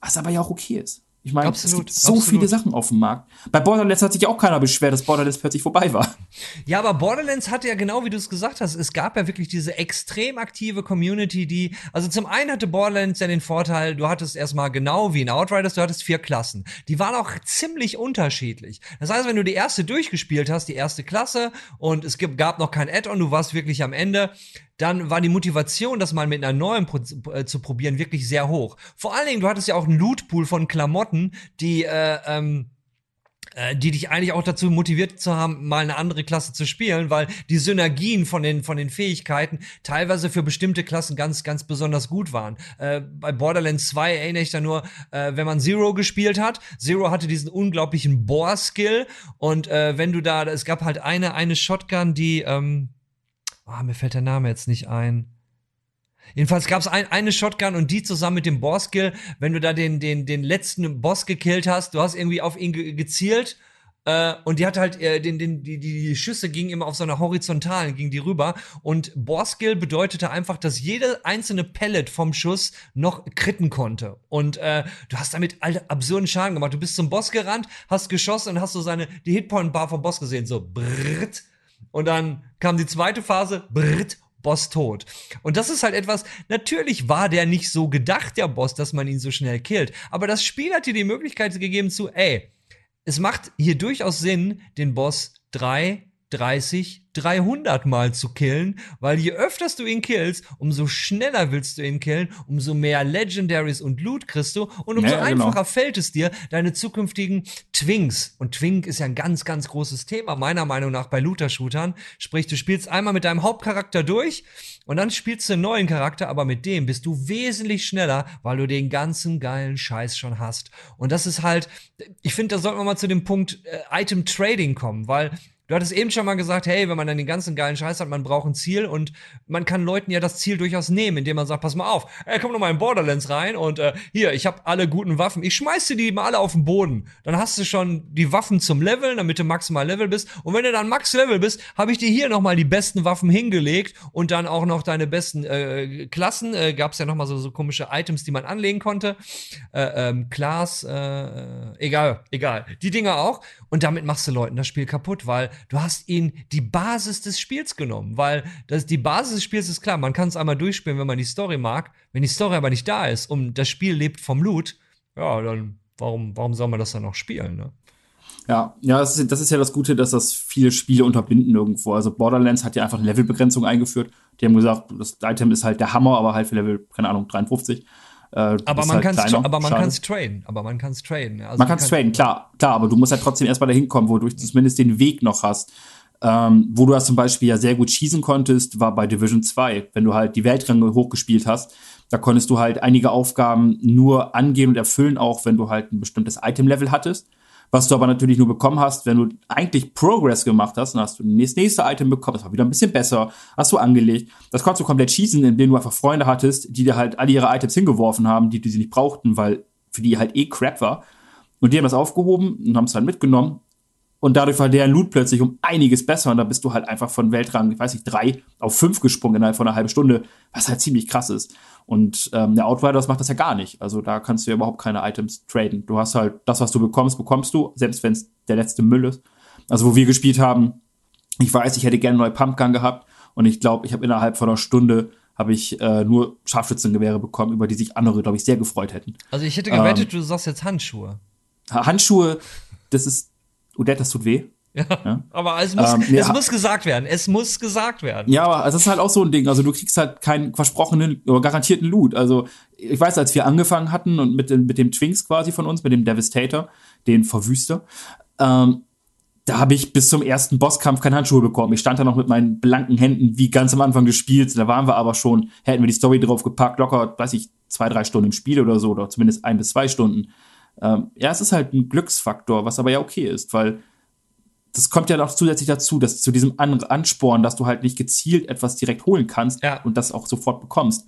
Was aber ja auch okay ist. Ich meine, es gibt so absolut. viele Sachen auf dem Markt. Bei Borderlands hat sich ja auch keiner beschwert, dass Borderlands plötzlich vorbei war. Ja, aber Borderlands hatte ja genau wie du es gesagt hast, es gab ja wirklich diese extrem aktive Community, die, also zum einen hatte Borderlands ja den Vorteil, du hattest erstmal genau wie in Outriders, du hattest vier Klassen. Die waren auch ziemlich unterschiedlich. Das heißt, wenn du die erste durchgespielt hast, die erste Klasse, und es gab noch kein Add-on, du warst wirklich am Ende, dann war die Motivation, das mal mit einer neuen Pro äh, zu probieren, wirklich sehr hoch. Vor allen Dingen, du hattest ja auch einen Lootpool von Klamotten, die, äh, ähm, äh, die dich eigentlich auch dazu motiviert zu haben, mal eine andere Klasse zu spielen, weil die Synergien von den, von den Fähigkeiten teilweise für bestimmte Klassen ganz, ganz besonders gut waren. Äh, bei Borderlands 2 erinnere ich da nur, äh, wenn man Zero gespielt hat. Zero hatte diesen unglaublichen Bohr-Skill und äh, wenn du da, es gab halt eine, eine Shotgun, die, ähm, Ah, mir fällt der Name jetzt nicht ein. Jedenfalls gab es ein, eine Shotgun und die zusammen mit dem Boss-Kill, wenn du da den, den, den letzten Boss gekillt hast, du hast irgendwie auf ihn ge gezielt äh, und die hat halt, äh, den, den, die, die Schüsse gingen immer auf so einer horizontalen, ging die rüber. Und Boss-Kill bedeutete einfach, dass jede einzelne Pellet vom Schuss noch kritten konnte. Und äh, du hast damit alte, absurden Schaden gemacht. Du bist zum Boss gerannt, hast geschossen und hast so seine, die Hitpoint-Bar vom Boss gesehen, so brrrt und dann kam die zweite Phase, brrrt, Boss tot. Und das ist halt etwas, natürlich war der nicht so gedacht, der Boss, dass man ihn so schnell killt. Aber das Spiel hat dir die Möglichkeit gegeben zu, ey, es macht hier durchaus Sinn, den Boss drei, 30, 300 Mal zu killen, weil je öfters du ihn killst, umso schneller willst du ihn killen, umso mehr Legendaries und Loot kriegst du und umso ja, genau. einfacher fällt es dir, deine zukünftigen Twinks, und Twink ist ja ein ganz, ganz großes Thema, meiner Meinung nach bei Looter-Shootern, sprich, du spielst einmal mit deinem Hauptcharakter durch und dann spielst du einen neuen Charakter, aber mit dem bist du wesentlich schneller, weil du den ganzen geilen Scheiß schon hast. Und das ist halt, ich finde, da sollten wir mal zu dem Punkt äh, Item Trading kommen, weil Du hattest eben schon mal gesagt, hey, wenn man dann den ganzen geilen Scheiß hat, man braucht ein Ziel und man kann Leuten ja das Ziel durchaus nehmen, indem man sagt, pass mal auf, ey, komm doch mal in Borderlands rein und äh, hier, ich habe alle guten Waffen, ich schmeiß dir die mal alle auf den Boden. Dann hast du schon die Waffen zum Leveln, damit du maximal Level bist. Und wenn du dann Max Level bist, habe ich dir hier nochmal die besten Waffen hingelegt und dann auch noch deine besten äh, Klassen, äh, gab es ja nochmal so, so komische Items, die man anlegen konnte, äh, ähm, Class, äh, äh, egal, egal, die Dinger auch. Und damit machst du Leuten das Spiel kaputt, weil du hast ihnen die Basis des Spiels genommen, weil das, die Basis des Spiels ist klar, man kann es einmal durchspielen, wenn man die Story mag. Wenn die Story aber nicht da ist und das Spiel lebt vom Loot, ja, dann warum, warum soll man das dann noch spielen, ne? Ja, ja, das ist, das ist ja das Gute, dass das viele Spiele unterbinden irgendwo. Also Borderlands hat ja einfach eine Levelbegrenzung eingeführt. Die haben gesagt, das Item ist halt der Hammer, aber halt für Level, keine Ahnung, 53. Äh, aber, man halt aber man kann es traden. Aber man kann es traden. Also man kann es traden, klar, klar, aber du musst halt trotzdem erstmal dahin kommen, wo du zumindest den Weg noch hast. Ähm, wo du das zum Beispiel ja sehr gut schießen konntest, war bei Division 2. Wenn du halt die Weltränge hochgespielt hast, da konntest du halt einige Aufgaben nur angehen und erfüllen, auch wenn du halt ein bestimmtes Item-Level hattest was du aber natürlich nur bekommen hast, wenn du eigentlich Progress gemacht hast, dann hast du das nächste Item bekommen, das war wieder ein bisschen besser, hast du angelegt. Das konntest du komplett schießen, indem du einfach Freunde hattest, die dir halt alle ihre Items hingeworfen haben, die, die sie nicht brauchten, weil für die halt eh Crap war. Und die haben das aufgehoben und haben es dann mitgenommen. Und dadurch war der Loot plötzlich um einiges besser. Und da bist du halt einfach von Weltrang, ich weiß nicht, drei auf fünf gesprungen innerhalb von einer halben Stunde, was halt ziemlich krass ist. Und ähm, der Outriders macht das ja gar nicht. Also da kannst du ja überhaupt keine Items traden. Du hast halt das, was du bekommst, bekommst du, selbst wenn es der letzte Müll ist. Also wo wir gespielt haben, ich weiß, ich hätte gerne neue Pumpgun gehabt und ich glaube, ich habe innerhalb von einer Stunde habe ich äh, nur Scharfschützengewehre bekommen, über die sich andere, glaube ich, sehr gefreut hätten. Also ich hätte gewettet, ähm, du sagst jetzt Handschuhe. Handschuhe, das ist, Odette, das tut weh. Ja, ja. aber es, muss, ähm, ja. es muss gesagt werden. Es muss gesagt werden. Ja, aber es ist halt auch so ein Ding. Also du kriegst halt keinen versprochenen oder garantierten Loot. Also ich weiß, als wir angefangen hatten und mit, mit dem Twinks quasi von uns, mit dem Devastator, den Verwüster, ähm, da habe ich bis zum ersten Bosskampf keine Handschuhe bekommen. Ich stand da noch mit meinen blanken Händen wie ganz am Anfang des Spiels. Da waren wir aber schon, hätten wir die Story drauf gepackt, locker, weiß ich, zwei, drei Stunden im Spiel oder so, oder zumindest ein bis zwei Stunden. Ähm, ja, es ist halt ein Glücksfaktor, was aber ja okay ist, weil das kommt ja noch zusätzlich dazu, dass zu diesem An Ansporn, dass du halt nicht gezielt etwas direkt holen kannst ja. und das auch sofort bekommst.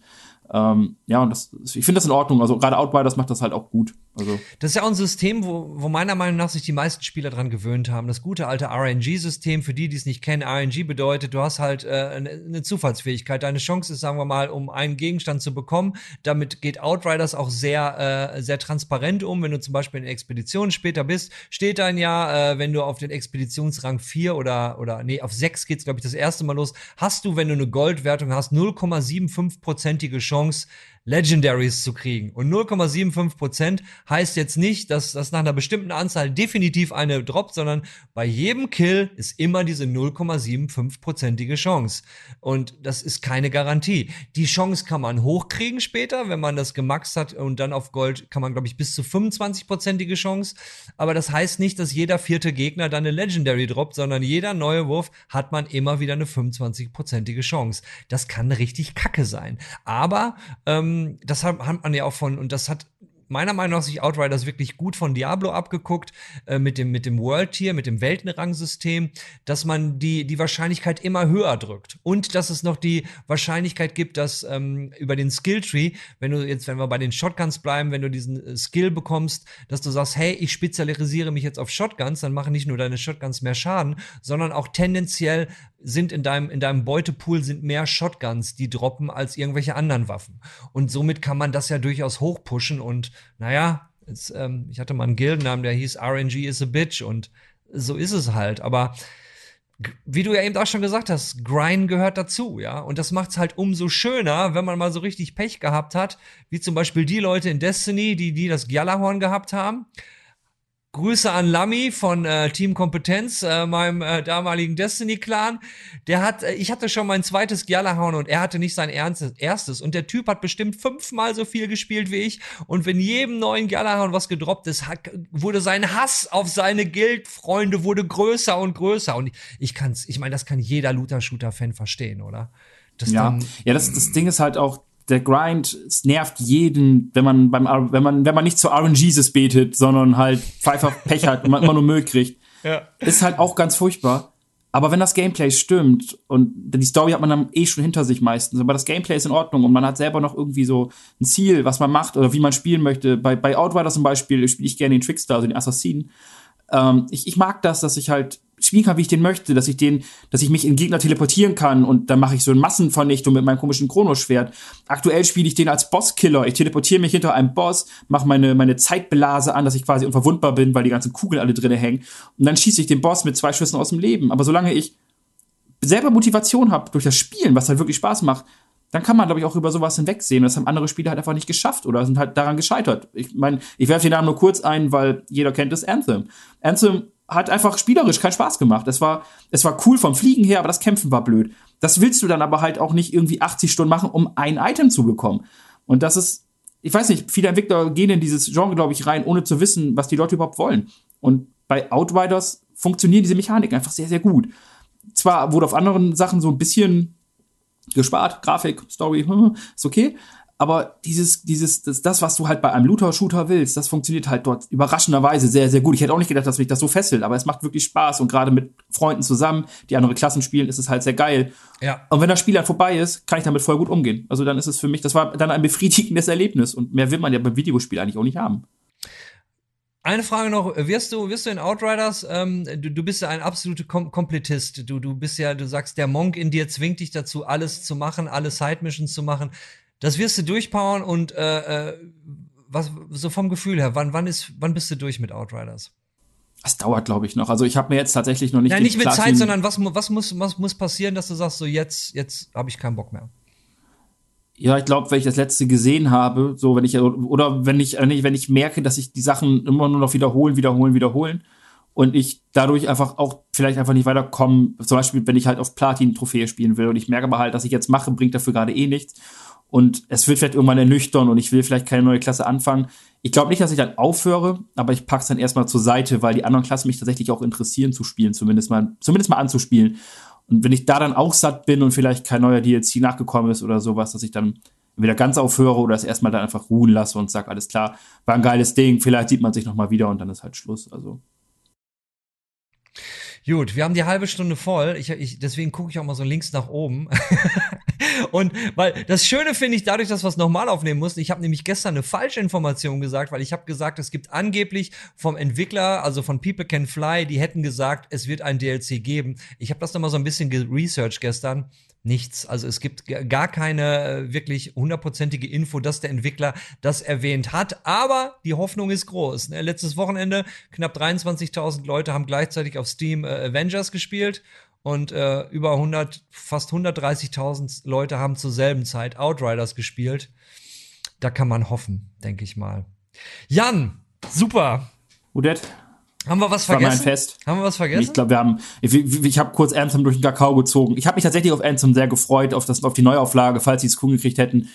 Ähm, ja, und das, ich finde das in Ordnung. Also gerade Outriders macht das halt auch gut. Also. Das ist ja auch ein System, wo, wo meiner Meinung nach sich die meisten Spieler dran gewöhnt haben. Das gute alte RNG-System, für die, die es nicht kennen, RNG bedeutet, du hast halt äh, eine, eine Zufallsfähigkeit. Deine Chance ist, sagen wir mal, um einen Gegenstand zu bekommen. Damit geht Outriders auch sehr, äh, sehr transparent um. Wenn du zum Beispiel in Expeditionen später bist, steht dann ja, äh, wenn du auf den Expeditionsrang 4 oder, oder nee, auf 6 geht's, glaube ich, das erste Mal los, hast du, wenn du eine Goldwertung hast, 0,75-prozentige Chance, Chance, Legendaries zu kriegen. Und 0,75% heißt jetzt nicht, dass das nach einer bestimmten Anzahl definitiv eine droppt, sondern bei jedem Kill ist immer diese 0,75%ige Chance. Und das ist keine Garantie. Die Chance kann man hochkriegen später, wenn man das gemaxt hat und dann auf Gold kann man, glaube ich, bis zu 25%ige Chance. Aber das heißt nicht, dass jeder vierte Gegner dann eine Legendary droppt, sondern jeder neue Wurf hat man immer wieder eine 25%ige Chance. Das kann richtig kacke sein. Aber ähm, das hat, hat man ja auch von, und das hat meiner Meinung nach sich Outriders wirklich gut von Diablo abgeguckt, äh, mit dem, mit dem World Tier, mit dem Weltenrang-System, dass man die, die Wahrscheinlichkeit immer höher drückt. Und dass es noch die Wahrscheinlichkeit gibt, dass ähm, über den Skilltree, wenn du jetzt, wenn wir bei den Shotguns bleiben, wenn du diesen äh, Skill bekommst, dass du sagst, hey, ich spezialisiere mich jetzt auf Shotguns, dann machen nicht nur deine Shotguns mehr Schaden, sondern auch tendenziell sind in deinem, in deinem Beutepool sind mehr Shotguns, die droppen, als irgendwelche anderen Waffen. Und somit kann man das ja durchaus hochpushen und naja, jetzt, ähm, ich hatte mal einen Gildennamen, der hieß RNG is a bitch und so ist es halt. Aber wie du ja eben auch schon gesagt hast, Grind gehört dazu, ja. Und das macht's halt umso schöner, wenn man mal so richtig Pech gehabt hat, wie zum Beispiel die Leute in Destiny, die, die das Gjallarhorn gehabt haben Grüße an Lamy von äh, Team Kompetenz, äh, meinem äh, damaligen Destiny-Clan. Der hat, äh, ich hatte schon mein zweites Gjallarhorn und er hatte nicht sein ernstes, erstes. Und der Typ hat bestimmt fünfmal so viel gespielt wie ich. Und wenn jedem neuen Gjallarhorn was gedroppt ist, hat, wurde sein Hass auf seine Guild-Freunde wurde größer und größer. Und ich, ich kann's, ich meine, das kann jeder Looter-Shooter-Fan verstehen, oder? Das ja, dann, ja das, das Ding ist halt auch, der Grind, es nervt jeden, wenn man beim, wenn man, wenn man nicht zu RNGs betet, sondern halt Pfeiffer Pech hat und man immer nur Müll kriegt. Ja. Ist halt auch ganz furchtbar. Aber wenn das Gameplay stimmt und die Story hat man dann eh schon hinter sich meistens, aber das Gameplay ist in Ordnung und man hat selber noch irgendwie so ein Ziel, was man macht oder wie man spielen möchte. Bei, bei Outriders zum Beispiel spiele ich gerne den Trickster, also den Assassinen. Ähm, ich, ich mag das, dass ich halt spielen kann, wie ich den möchte, dass ich den, dass ich mich in Gegner teleportieren kann und dann mache ich so eine Massenvernichtung mit meinem komischen Chronoschwert. Aktuell spiele ich den als Bosskiller. Ich teleportiere mich hinter einem Boss, mache meine, meine Zeitblase an, dass ich quasi unverwundbar bin, weil die ganzen Kugeln alle drinne hängen. Und dann schieße ich den Boss mit zwei Schüssen aus dem Leben. Aber solange ich selber Motivation habe durch das Spielen, was halt wirklich Spaß macht, dann kann man, glaube ich, auch über sowas hinwegsehen. Das haben andere Spieler halt einfach nicht geschafft oder sind halt daran gescheitert. Ich meine, ich werfe den Namen nur kurz ein, weil jeder kennt das Anthem. Anthem hat einfach spielerisch keinen Spaß gemacht. Es war, es war cool vom Fliegen her, aber das Kämpfen war blöd. Das willst du dann aber halt auch nicht irgendwie 80 Stunden machen, um ein Item zu bekommen. Und das ist, ich weiß nicht, viele Entwickler gehen in dieses Genre, glaube ich, rein, ohne zu wissen, was die Leute überhaupt wollen. Und bei Outriders funktionieren diese Mechaniken einfach sehr, sehr gut. Zwar wurde auf anderen Sachen so ein bisschen gespart, Grafik, Story, ist okay, aber dieses, dieses, das, das, was du halt bei einem Looter-Shooter willst, das funktioniert halt dort überraschenderweise sehr, sehr gut. Ich hätte auch nicht gedacht, dass mich das so fesselt, aber es macht wirklich Spaß und gerade mit Freunden zusammen, die andere Klassen spielen, ist es halt sehr geil. Ja. Und wenn das Spiel dann vorbei ist, kann ich damit voll gut umgehen. Also dann ist es für mich, das war dann ein befriedigendes Erlebnis und mehr will man ja beim Videospiel eigentlich auch nicht haben. Eine Frage noch, wirst du, wirst du in Outriders, ähm, du, du bist ja ein absoluter Kom Komplettist. Du, du bist ja, du sagst, der Monk in dir zwingt dich dazu, alles zu machen, alle Side-Missions zu machen. Das wirst du durchpowern und äh, äh, was so vom Gefühl her, wann, wann ist, wann bist du durch mit Outriders? Das dauert, glaube ich, noch. Also ich habe mir jetzt tatsächlich noch nicht. Nein, nicht mit Platin Zeit, sondern was, was, muss, was muss passieren, dass du sagst, so jetzt, jetzt habe ich keinen Bock mehr. Ja, ich glaube, wenn ich das letzte gesehen habe, so wenn ich oder wenn ich wenn ich merke, dass ich die Sachen immer nur noch wiederholen, wiederholen, wiederholen und ich dadurch einfach auch vielleicht einfach nicht weiterkomme. Zum Beispiel, wenn ich halt auf Platin-Trophäe spielen will und ich merke aber halt, dass ich jetzt mache, bringt dafür gerade eh nichts und es wird vielleicht irgendwann ernüchtern und ich will vielleicht keine neue Klasse anfangen. Ich glaube nicht, dass ich dann aufhöre, aber ich packe es dann erstmal zur Seite, weil die anderen Klassen mich tatsächlich auch interessieren zu spielen, zumindest mal, zumindest mal anzuspielen. Und wenn ich da dann auch satt bin und vielleicht kein neuer DLC nachgekommen ist oder sowas, dass ich dann wieder ganz aufhöre oder es erstmal dann einfach ruhen lasse und sage, alles klar, war ein geiles Ding, vielleicht sieht man sich nochmal wieder und dann ist halt Schluss. Also. Gut, wir haben die halbe Stunde voll. Ich, ich, deswegen gucke ich auch mal so links nach oben. und weil das Schöne finde ich dadurch, dass wir es nochmal aufnehmen mussten. Ich habe nämlich gestern eine falsche Information gesagt, weil ich habe gesagt, es gibt angeblich vom Entwickler, also von People Can Fly, die hätten gesagt, es wird ein DLC geben. Ich habe das nochmal so ein bisschen geresearched gestern nichts. Also es gibt gar keine äh, wirklich hundertprozentige Info, dass der Entwickler das erwähnt hat. Aber die Hoffnung ist groß. Ne? Letztes Wochenende knapp 23.000 Leute haben gleichzeitig auf Steam äh, Avengers gespielt und äh, über 100, fast 130.000 Leute haben zur selben Zeit Outriders gespielt. Da kann man hoffen, denke ich mal. Jan, super. Odette, haben wir was vergessen? War mein Fest. Haben wir was vergessen? Ich glaube, wir haben. Ich, ich habe kurz Anthem durch den Kakao gezogen. Ich habe mich tatsächlich auf Anthem sehr gefreut, auf, das, auf die Neuauflage, falls sie es cool gekriegt hätten.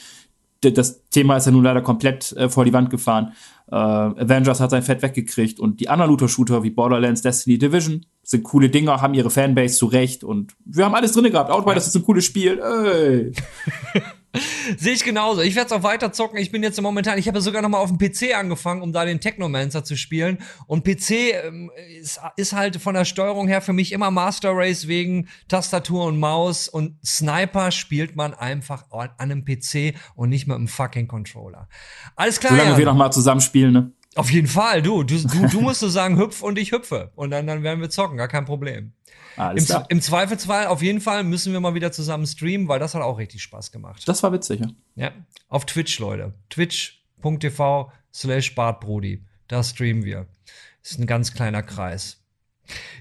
Das Thema ist ja nun leider komplett äh, vor die Wand gefahren. Äh, Avengers hat sein Fett weggekriegt und die anderen Looter-Shooter wie Borderlands, Destiny, Division sind coole Dinger, haben ihre Fanbase zurecht und wir haben alles drin gehabt. Outriders ja. ist ein cooles Spiel. Ey. Sehe ich genauso. Ich werde es auch weiter zocken. Ich bin jetzt momentan, ich habe sogar noch mal auf dem PC angefangen, um da den Technomancer zu spielen. Und PC ähm, ist, ist, halt von der Steuerung her für mich immer Master Race wegen Tastatur und Maus. Und Sniper spielt man einfach an einem PC und nicht mit einem fucking Controller. Alles klar. Solange Jan. wir noch mal zusammenspielen, ne? Auf jeden Fall, du. Du, du, du musst so sagen, hüpf und ich hüpfe. Und dann, dann werden wir zocken, gar kein Problem. Alles Im, klar. Im Zweifelsfall, auf jeden Fall, müssen wir mal wieder zusammen streamen, weil das hat auch richtig Spaß gemacht. Das war witzig, ja. Ja, auf Twitch, Leute. Twitch.tv slash bartbrody. Da streamen wir. Ist ein ganz kleiner Kreis.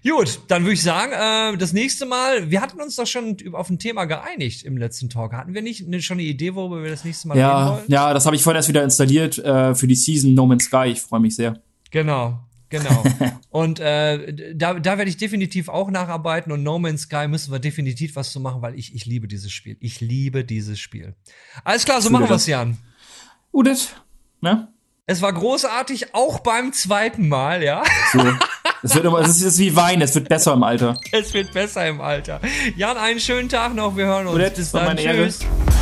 Gut, dann würde ich sagen, äh, das nächste Mal, wir hatten uns doch schon auf ein Thema geeinigt im letzten Talk. Hatten wir nicht ne, schon eine Idee, worüber wir das nächste Mal ja, reden wollen? Ja, das habe ich vorhin erst wieder installiert äh, für die Season No Man's Sky. Ich freue mich sehr. Genau. Genau. und äh, da, da werde ich definitiv auch nacharbeiten und No Man's Sky müssen wir definitiv was zu machen, weil ich, ich liebe dieses Spiel. Ich liebe dieses Spiel. Alles klar, so machen wir es, Jan. Udit, ne? Es war großartig, auch beim zweiten Mal, ja. So. Es wird immer, es ist wie Wein, es wird besser im Alter. Es wird besser im Alter. Jan, einen schönen Tag noch, wir hören uns. Udit, Bis dann. Tschüss. Ehre.